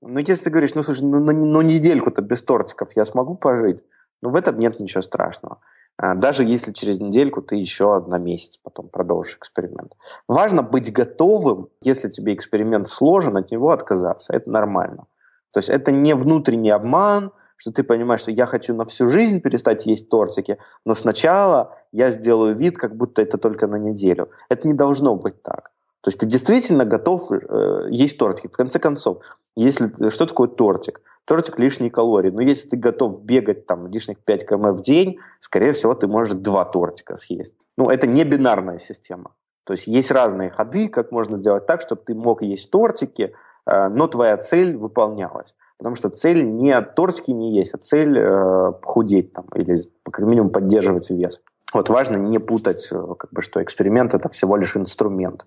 Ну, если ты говоришь, ну, слушай, ну, ну, ну недельку-то без тортиков я смогу пожить, ну, в этом нет ничего страшного. А, даже если через недельку ты еще на месяц потом продолжишь эксперимент. Важно быть готовым, если тебе эксперимент сложен, от него отказаться. Это нормально. То есть это не внутренний обман, что ты понимаешь, что я хочу на всю жизнь перестать есть тортики, но сначала я сделаю вид, как будто это только на неделю. Это не должно быть так. То есть ты действительно готов э, есть тортики. В конце концов, если что такое тортик? Тортик лишние калории. Но если ты готов бегать там лишних 5 км в день, скорее всего, ты можешь два тортика съесть. Ну, это не бинарная система. То есть есть разные ходы, как можно сделать так, чтобы ты мог есть тортики, э, но твоя цель выполнялась. Потому что цель не тортики не есть, а цель э, похудеть там, или, как минимум, поддерживать вес. Вот важно не путать, э, как бы, что эксперимент – это всего лишь инструмент.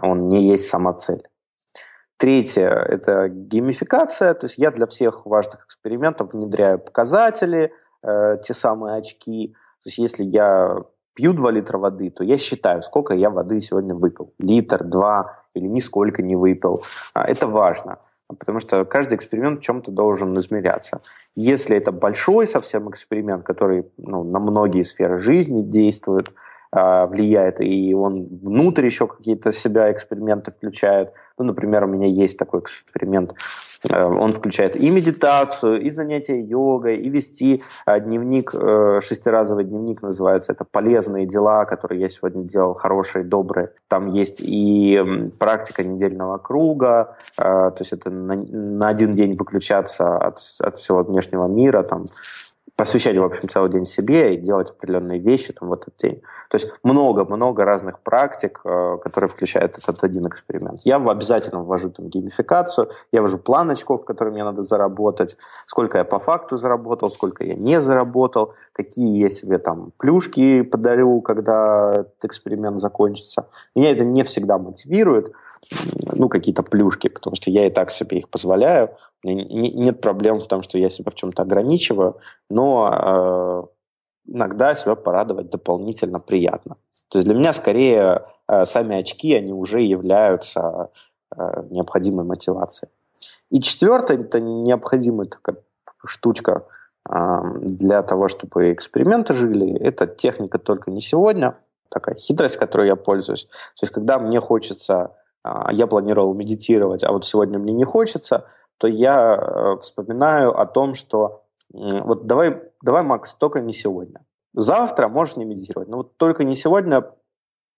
Он не есть сама цель. Третье – это геймификация. То есть я для всех важных экспериментов внедряю показатели, э, те самые очки. То есть если я пью 2 литра воды, то я считаю, сколько я воды сегодня выпил. Литр, два или нисколько не выпил. А, это важно, потому что каждый эксперимент чем-то должен измеряться. Если это большой совсем эксперимент, который ну, на многие сферы жизни действует, влияет, и он внутрь еще какие-то себя эксперименты включает. Ну, например, у меня есть такой эксперимент, э, он включает и медитацию, и занятия йогой, и вести э, дневник, э, шестиразовый дневник называется. Это полезные дела, которые я сегодня делал, хорошие, добрые. Там есть и практика недельного круга, то есть это на один день выключаться от, от всего внешнего мира, там посвящать, в общем, целый день себе и делать определенные вещи там, в этот день. То есть много-много разных практик, э, которые включают этот один эксперимент. Я обязательно ввожу там геймификацию, я ввожу план очков, которые мне надо заработать, сколько я по факту заработал, сколько я не заработал, какие я себе там плюшки подарю, когда этот эксперимент закончится. Меня это не всегда мотивирует, ну, какие-то плюшки, потому что я и так себе их позволяю. Нет проблем в том, что я себя в чем-то ограничиваю, но э, иногда себя порадовать дополнительно приятно. То есть для меня скорее э, сами очки, они уже являются э, необходимой мотивацией. И четвертое, это необходимая такая штучка э, для того, чтобы эксперименты жили, это техника только не сегодня, такая хитрость, которой я пользуюсь. То есть когда мне хочется а, я планировал медитировать, а вот сегодня мне не хочется, то я э, вспоминаю о том, что вот давай, давай, Макс, только не сегодня. Завтра можешь не медитировать, но вот только не сегодня,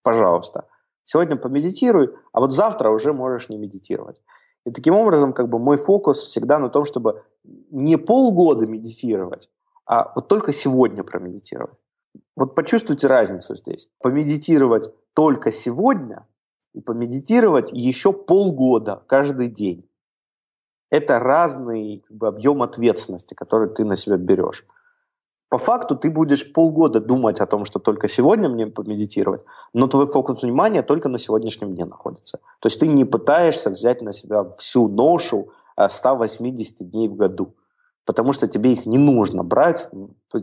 пожалуйста. Сегодня помедитируй, а вот завтра уже можешь не медитировать. И таким образом, как бы мой фокус всегда на том, чтобы не полгода медитировать, а вот только сегодня промедитировать. Вот почувствуйте разницу здесь. Помедитировать только сегодня и помедитировать еще полгода каждый день. Это разный как бы, объем ответственности, который ты на себя берешь. По факту ты будешь полгода думать о том, что только сегодня мне помедитировать, но твой фокус внимания только на сегодняшнем дне находится. То есть ты не пытаешься взять на себя всю ношу 180 э, дней в году, потому что тебе их не нужно брать,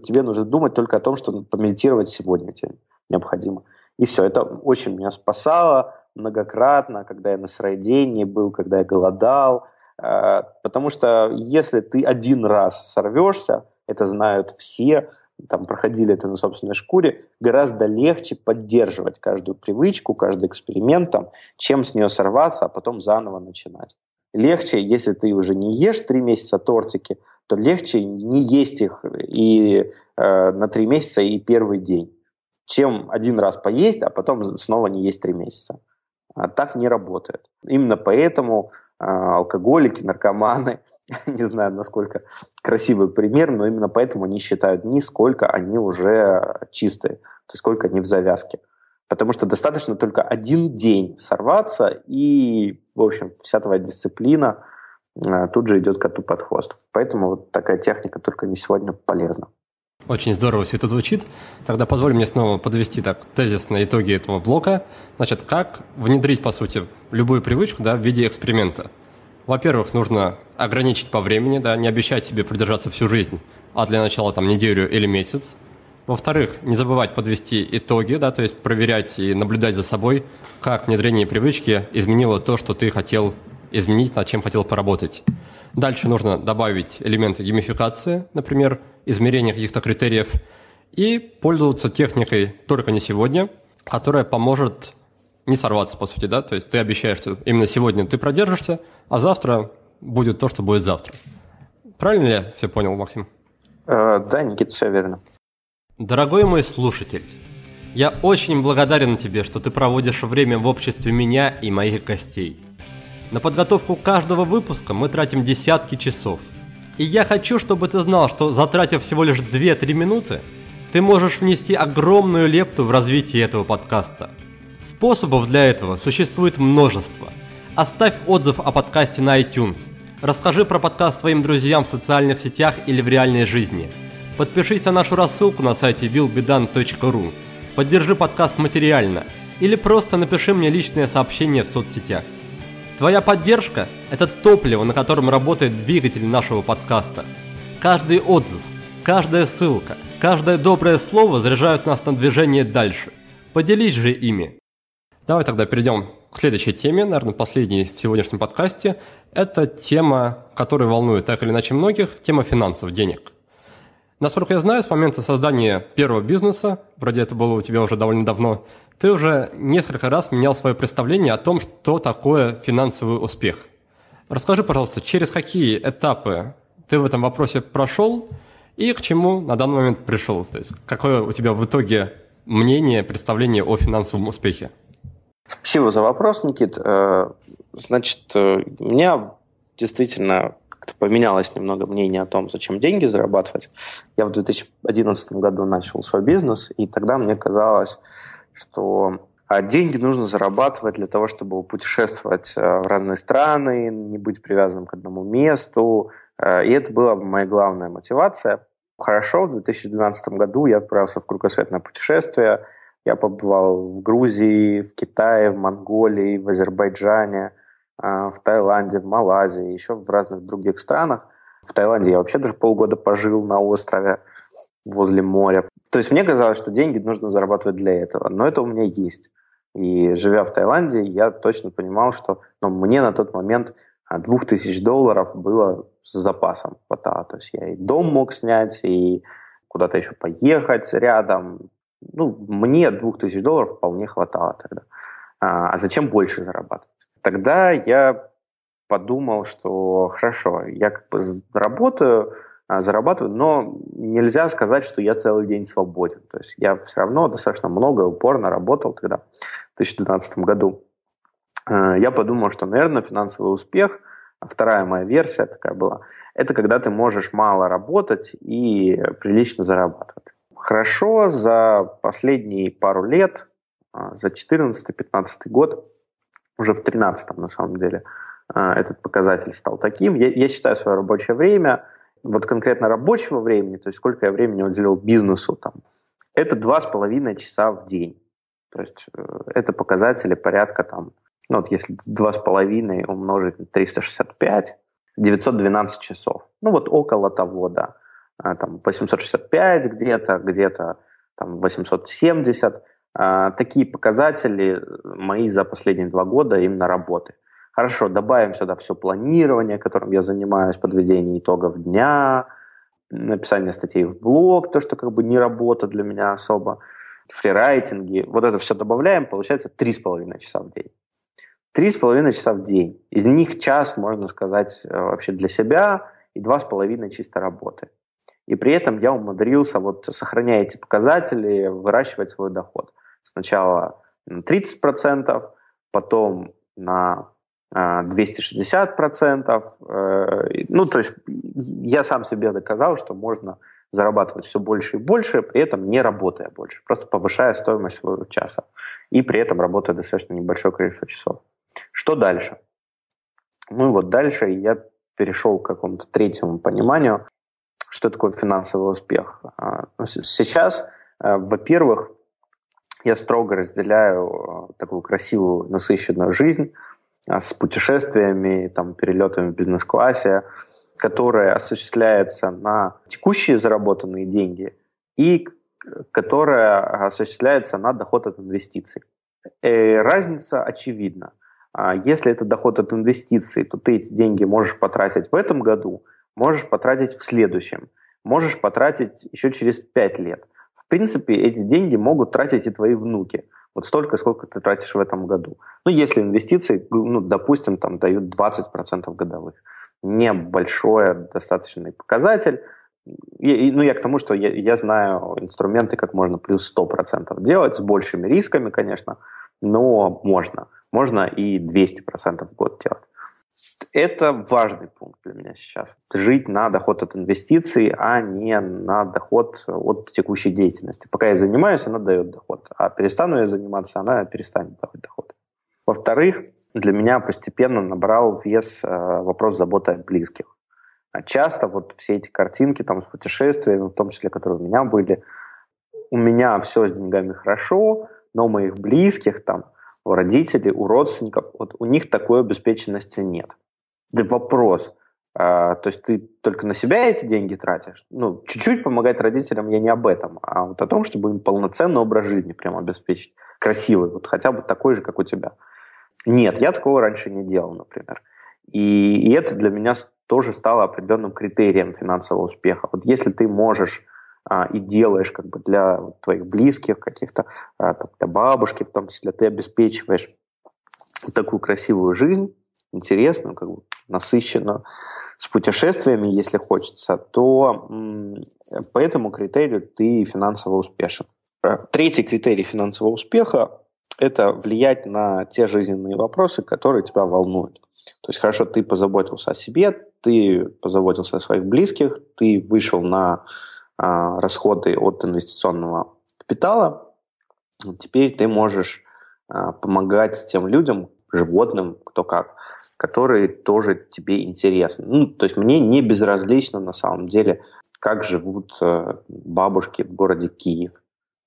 тебе нужно думать только о том, что помедитировать сегодня тебе необходимо. И все, это очень меня спасало, многократно, когда я на срайдении был, когда я голодал. Э, потому что если ты один раз сорвешься, это знают все, там проходили это на собственной шкуре, гораздо легче поддерживать каждую привычку, каждый эксперимент, там, чем с нее сорваться, а потом заново начинать. Легче, если ты уже не ешь три месяца тортики, то легче не есть их и э, на три месяца и первый день, чем один раз поесть, а потом снова не есть три месяца. А так не работает. Именно поэтому алкоголики, наркоманы, <laughs> не знаю, насколько красивый пример, но именно поэтому они считают не сколько они уже чистые, то есть сколько они в завязке. Потому что достаточно только один день сорваться, и, в общем, вся твоя дисциплина а, тут же идет коту под хвост. Поэтому вот такая техника только не сегодня полезна. Очень здорово все это звучит. Тогда позволь мне снова подвести так тезисные итоги этого блока. Значит, как внедрить, по сути, любую привычку да, в виде эксперимента? Во-первых, нужно ограничить по времени, да, не обещать себе придержаться всю жизнь, а для начала там неделю или месяц. Во-вторых, не забывать подвести итоги, да, то есть проверять и наблюдать за собой, как внедрение привычки изменило то, что ты хотел изменить, над чем хотел поработать. Дальше нужно добавить элементы геймификации, например, измерения каких-то критериев, и пользоваться техникой «только не сегодня», которая поможет не сорваться, по сути, да, то есть ты обещаешь, что именно сегодня ты продержишься, а завтра будет то, что будет завтра. Правильно ли я все понял, Максим? Э, да, Никита, все верно. Дорогой мой слушатель, я очень благодарен тебе, что ты проводишь время в обществе меня и моих гостей. На подготовку каждого выпуска мы тратим десятки часов. И я хочу, чтобы ты знал, что затратив всего лишь 2-3 минуты, ты можешь внести огромную лепту в развитие этого подкаста. Способов для этого существует множество. Оставь отзыв о подкасте на iTunes. Расскажи про подкаст своим друзьям в социальных сетях или в реальной жизни. Подпишись на нашу рассылку на сайте willbedan.ru. Поддержи подкаст материально. Или просто напиши мне личное сообщение в соцсетях. Твоя поддержка – это топливо, на котором работает двигатель нашего подкаста. Каждый отзыв, каждая ссылка, каждое доброе слово заряжают нас на движение дальше. Поделись же ими. Давай тогда перейдем к следующей теме, наверное, последней в сегодняшнем подкасте. Это тема, которая волнует так или иначе многих, тема финансов, денег. Насколько я знаю, с момента создания первого бизнеса, вроде это было у тебя уже довольно давно, ты уже несколько раз менял свое представление о том, что такое финансовый успех. Расскажи, пожалуйста, через какие этапы ты в этом вопросе прошел и к чему на данный момент пришел? То есть какое у тебя в итоге мнение, представление о финансовом успехе? Спасибо за вопрос, Никит. Э, значит, э, меня действительно как-то поменялось немного мнение о том, зачем деньги зарабатывать. Я в 2011 году начал свой бизнес, и тогда мне казалось, что а, деньги нужно зарабатывать для того, чтобы путешествовать э, в разные страны, не быть привязанным к одному месту. Э, и это была моя главная мотивация. Хорошо, в 2012 году я отправился в кругосветное путешествие. Я побывал в Грузии, в Китае, в Монголии, в Азербайджане – в Таиланде, в Малайзии, еще в разных других странах. В Таиланде я вообще даже полгода пожил на острове возле моря. То есть мне казалось, что деньги нужно зарабатывать для этого, но это у меня есть. И живя в Таиланде, я точно понимал, что ну, мне на тот момент а, двух тысяч долларов было с запасом хватало. То есть я и дом мог снять, и куда-то еще поехать рядом. Ну, мне двух тысяч долларов вполне хватало тогда. А, а зачем больше зарабатывать? Тогда я подумал, что хорошо, я как бы работаю, а, зарабатываю, но нельзя сказать, что я целый день свободен. То есть я все равно достаточно много упорно работал тогда, в 2012 году. А, я подумал, что, наверное, финансовый успех, вторая моя версия такая была, это когда ты можешь мало работать и прилично зарабатывать. Хорошо, за последние пару лет, а, за 2014-2015 год, уже в 13 на самом деле а, этот показатель стал таким. Я, я считаю свое рабочее время, вот конкретно рабочего времени, то есть сколько я времени уделил бизнесу, там, это два с половиной часа в день. То есть э, это показатели порядка там, ну вот если два с половиной умножить на 365, 912 часов. Ну вот около того, да. А, там 865 где-то, где-то там 870. А, такие показатели мои за последние два года именно работы. Хорошо, добавим сюда все планирование, которым я занимаюсь, подведение итогов дня, написание статей в блог, то, что как бы не работа для меня особо, фрирайтинги. Вот это все добавляем, получается 3,5 часа в день. Три с половиной часа в день. Из них час, можно сказать, э, вообще для себя и два с половиной чисто работы. И при этом я умудрился, вот сохраняя эти показатели, выращивать свой доход сначала на 30%, потом на 260%. Э, э, ну, то есть я сам себе доказал, что можно зарабатывать все больше и больше, при этом не работая больше, просто повышая стоимость своего часа. И при этом работая достаточно небольшое количество часов. Что дальше? Ну и вот дальше я перешел к какому-то третьему пониманию, что такое финансовый успех. А, сейчас, э, во-первых, я строго разделяю э, такую красивую, насыщенную жизнь а, с путешествиями, там, перелетами в бизнес-классе, которая осуществляется на текущие заработанные деньги и которая осуществляется на доход от инвестиций. И э, разница очевидна. А если это доход от инвестиций, то ты эти деньги можешь потратить в этом году, можешь потратить в следующем, можешь потратить еще через пять лет. Принципе, эти деньги могут тратить и твои внуки. Вот столько, сколько ты тратишь в этом году. Ну, если инвестиции, ну, допустим, там дают 20% годовых. Небольшой достаточный показатель. И, ну, я к тому, что я, я знаю инструменты, как можно плюс 100% делать, с большими рисками, конечно, но можно. Можно и 200% в год делать. Это важный пункт для меня сейчас. Жить на доход от инвестиций, а не на доход от текущей деятельности. Пока я занимаюсь, она дает доход. А перестану я заниматься, она перестанет давать доход. Во-вторых, для меня постепенно набрал вес э, вопрос заботы о близких. А часто вот все эти картинки там с путешествиями, в том числе, которые у меня были, у меня все с деньгами хорошо, но моих близких, там, у родителей, у родственников, вот у них такой обеспеченности нет вопрос. А, то есть ты только на себя эти деньги тратишь? Ну, чуть-чуть помогать родителям я не об этом, а вот о том, чтобы им полноценный образ жизни прямо обеспечить. Красивый, вот хотя бы такой же, как у тебя. Нет, я такого раньше не делал, например. И, и это для меня тоже стало определенным критерием финансового успеха. Вот если ты можешь а, и делаешь как бы для твоих близких, каких-то, а, там, для бабушки в том числе, ты обеспечиваешь такую красивую жизнь, интересную, как бы насыщенную, с путешествиями, если хочется, то по этому критерию ты финансово успешен. Э, третий критерий финансового успеха – это влиять на те жизненные вопросы, которые тебя волнуют. То есть, хорошо, ты позаботился о себе, ты позаботился о своих близких, ты вышел на а, расходы от инвестиционного капитала, теперь ты можешь а, помогать тем людям, животным, кто как, которые тоже тебе интересны. Ну, то есть мне не безразлично на самом деле, как живут э, бабушки в городе Киев.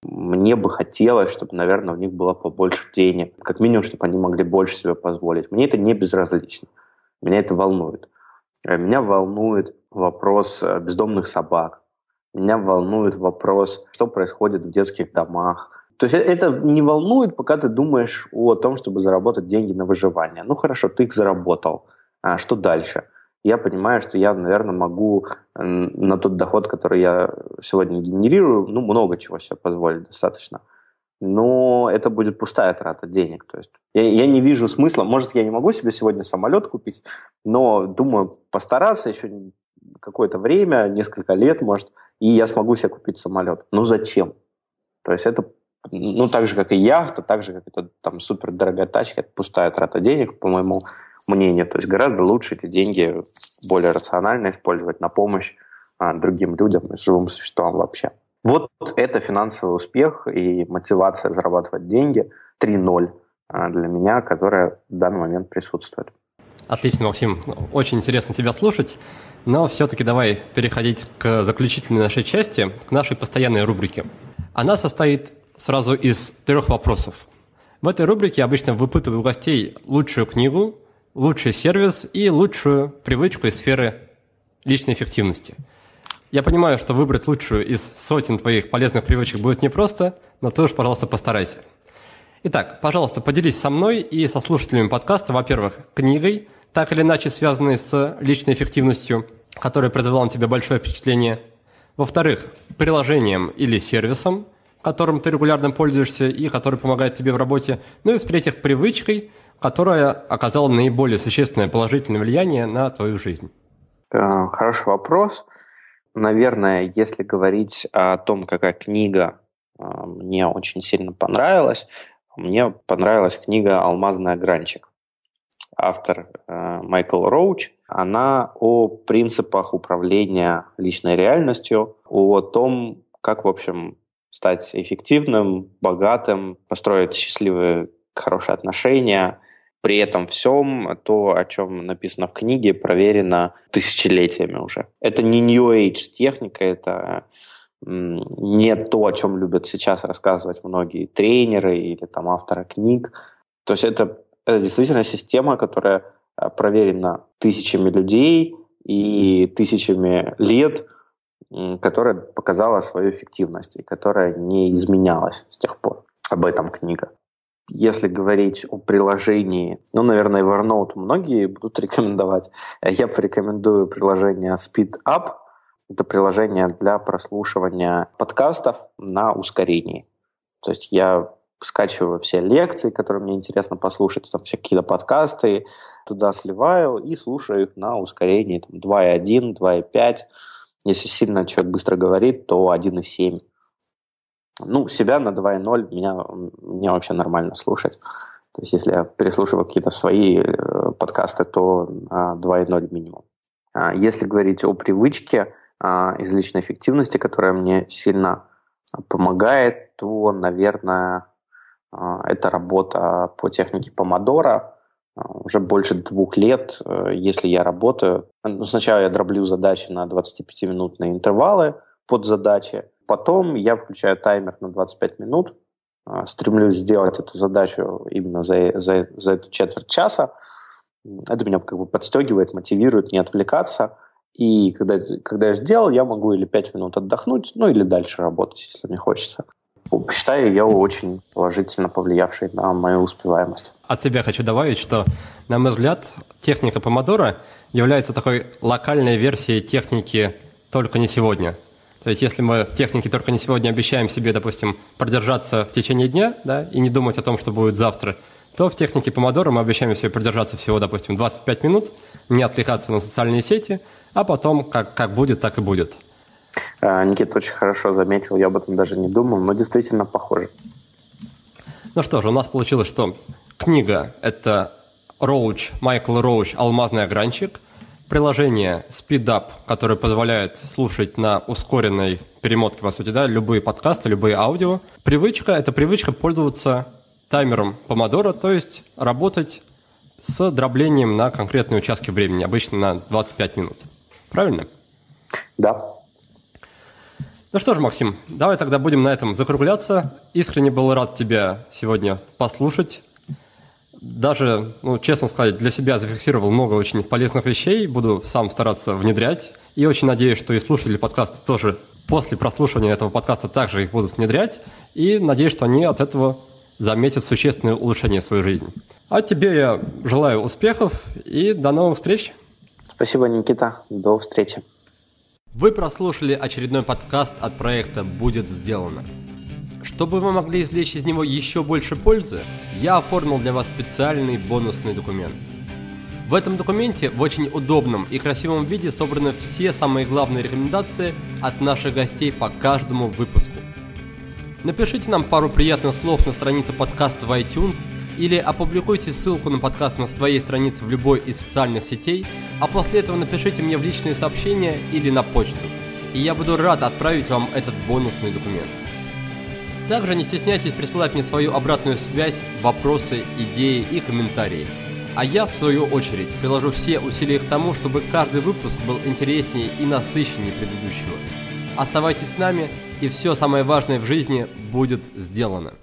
Мне бы хотелось, чтобы, наверное, у них было побольше денег, как минимум, чтобы они могли больше себе позволить. Мне это не безразлично. Меня это волнует. Э, меня волнует вопрос э, бездомных собак. Меня волнует вопрос, что происходит в детских домах, то есть это не волнует, пока ты думаешь о том, чтобы заработать деньги на выживание. Ну хорошо, ты их заработал. А что дальше? Я понимаю, что я, наверное, могу на тот доход, который я сегодня генерирую, ну, много чего себе позволить достаточно. Но это будет пустая трата денег. То есть я, я не вижу смысла. Может, я не могу себе сегодня самолет купить, но думаю постараться еще какое-то время, несколько лет, может, и я смогу себе купить самолет. Ну зачем? То есть это ну, так же, как и яхта, так же, как это там супер дорогая тачка, это пустая трата денег, по моему мнению. То есть гораздо лучше эти деньги более рационально использовать на помощь а, другим людям и живым существам вообще. Вот это финансовый успех и мотивация зарабатывать деньги 3.0 а, для меня, которая в данный момент присутствует. Отлично, Максим. Очень интересно тебя слушать. Но все-таки давай переходить к заключительной нашей части, к нашей постоянной рубрике. Она состоит сразу из трех вопросов. В этой рубрике обычно выпытываю у гостей лучшую книгу, лучший сервис и лучшую привычку из сферы личной эффективности. Я понимаю, что выбрать лучшую из сотен твоих полезных привычек будет непросто, но ты уж, пожалуйста, постарайся. Итак, пожалуйста, поделись со мной и со слушателями подкаста, во-первых, книгой, так или иначе связанной с личной эффективностью, которая произвела на тебя большое впечатление. Во-вторых, приложением или сервисом, которым ты регулярно пользуешься и который помогает тебе в работе. Ну и в-третьих, привычкой, которая оказала наиболее существенное положительное влияние на твою жизнь. Э, хороший вопрос. Наверное, если говорить о том, какая книга э, мне очень сильно понравилась, мне понравилась книга «Алмазный огранчик». Автор э, Майкл Роуч. Она о принципах управления личной реальностью, о том, как, в общем, стать эффективным, богатым, построить счастливые, хорошие отношения, при этом всем то, о чем написано в книге, проверено тысячелетиями уже. Это не New Age техника, это не то, о чем любят сейчас рассказывать многие тренеры или там авторы книг. То есть это, это действительно система, которая а, проверена тысячами людей и тысячами лет, которая показала свою эффективность и которая не изменялась с тех пор. Об этом книга. Если говорить о приложении, ну, наверное, Evernote многие будут <laughs> рекомендовать. Я порекомендую приложение SpeedUp. Это приложение для прослушивания подкастов на ускорении. То есть я скачиваю все лекции, которые мне интересно послушать, там все какие-то подкасты, туда сливаю и слушаю их на ускорении там, 2.1, 2.5. Если сильно человек быстро говорит, то 1.7. Ну, себя на 2.0 меня, мне вообще нормально слушать. То есть, если я переслушиваю какие-то свои э, подкасты, то на 2.0 минимум. А если говорить о привычке а, из личной эффективности, которая мне сильно помогает, то, наверное, это работа по технике помодора. Уже больше двух лет, э, если я работаю, ну, сначала я дроблю задачи на 25-минутные интервалы под задачи, Потом я включаю таймер на 25 минут, а, стремлюсь сделать эту задачу именно за, за, за эту четверть часа. Это меня как бы подстегивает, мотивирует не отвлекаться. И когда, когда я сделал, я могу или 5 минут отдохнуть, ну или дальше работать, если мне хочется. Считаю я очень положительно повлиявший на мою успеваемость. От себя хочу добавить, что, на мой взгляд, техника помодора является такой локальной версией техники «только не сегодня». То есть если мы в технике только не сегодня обещаем себе, допустим, продержаться в течение дня да, и не думать о том, что будет завтра, то в технике помодора мы обещаем себе продержаться всего, допустим, 25 минут, не отвлекаться на социальные сети, а потом как, как будет, так и будет. А, Никита очень хорошо заметил, я об этом даже не думал, но действительно похоже. Ну что же, у нас получилось, что книга – это Роуч, Майкл Роуч «Алмазный огранчик», приложение SpeedUp, которое позволяет слушать на ускоренной перемотке, по сути, да, любые подкасты, любые аудио. Привычка – это привычка пользоваться таймером помодора, то есть работать с дроблением на конкретные участки времени, обычно на 25 минут. Правильно? Да. Ну что ж, Максим, давай тогда будем на этом закругляться. Искренне был рад тебя сегодня послушать даже, ну, честно сказать, для себя зафиксировал много очень полезных вещей, буду сам стараться внедрять. И очень надеюсь, что и слушатели подкаста тоже после прослушивания этого подкаста также их будут внедрять. И надеюсь, что они от этого заметят существенное улучшение в своей жизни. А тебе я желаю успехов и до новых встреч. Спасибо, Никита. До встречи. Вы прослушали очередной подкаст от проекта «Будет сделано». Чтобы вы могли извлечь из него еще больше пользы, я оформил для вас специальный бонусный документ. В этом документе в очень удобном и красивом виде собраны все самые главные рекомендации от наших гостей по каждому выпуску. Напишите нам пару приятных слов на странице подкаста в iTunes или опубликуйте ссылку на подкаст на своей странице в любой из социальных сетей, а после этого напишите мне в личные сообщения или на почту, и я буду рад отправить вам этот бонусный документ. Также не стесняйтесь присылать мне свою обратную связь, вопросы, идеи и комментарии. А я, в свою очередь, приложу все усилия к тому, чтобы каждый выпуск был интереснее и насыщеннее предыдущего. Оставайтесь с нами, и все самое важное в жизни будет сделано.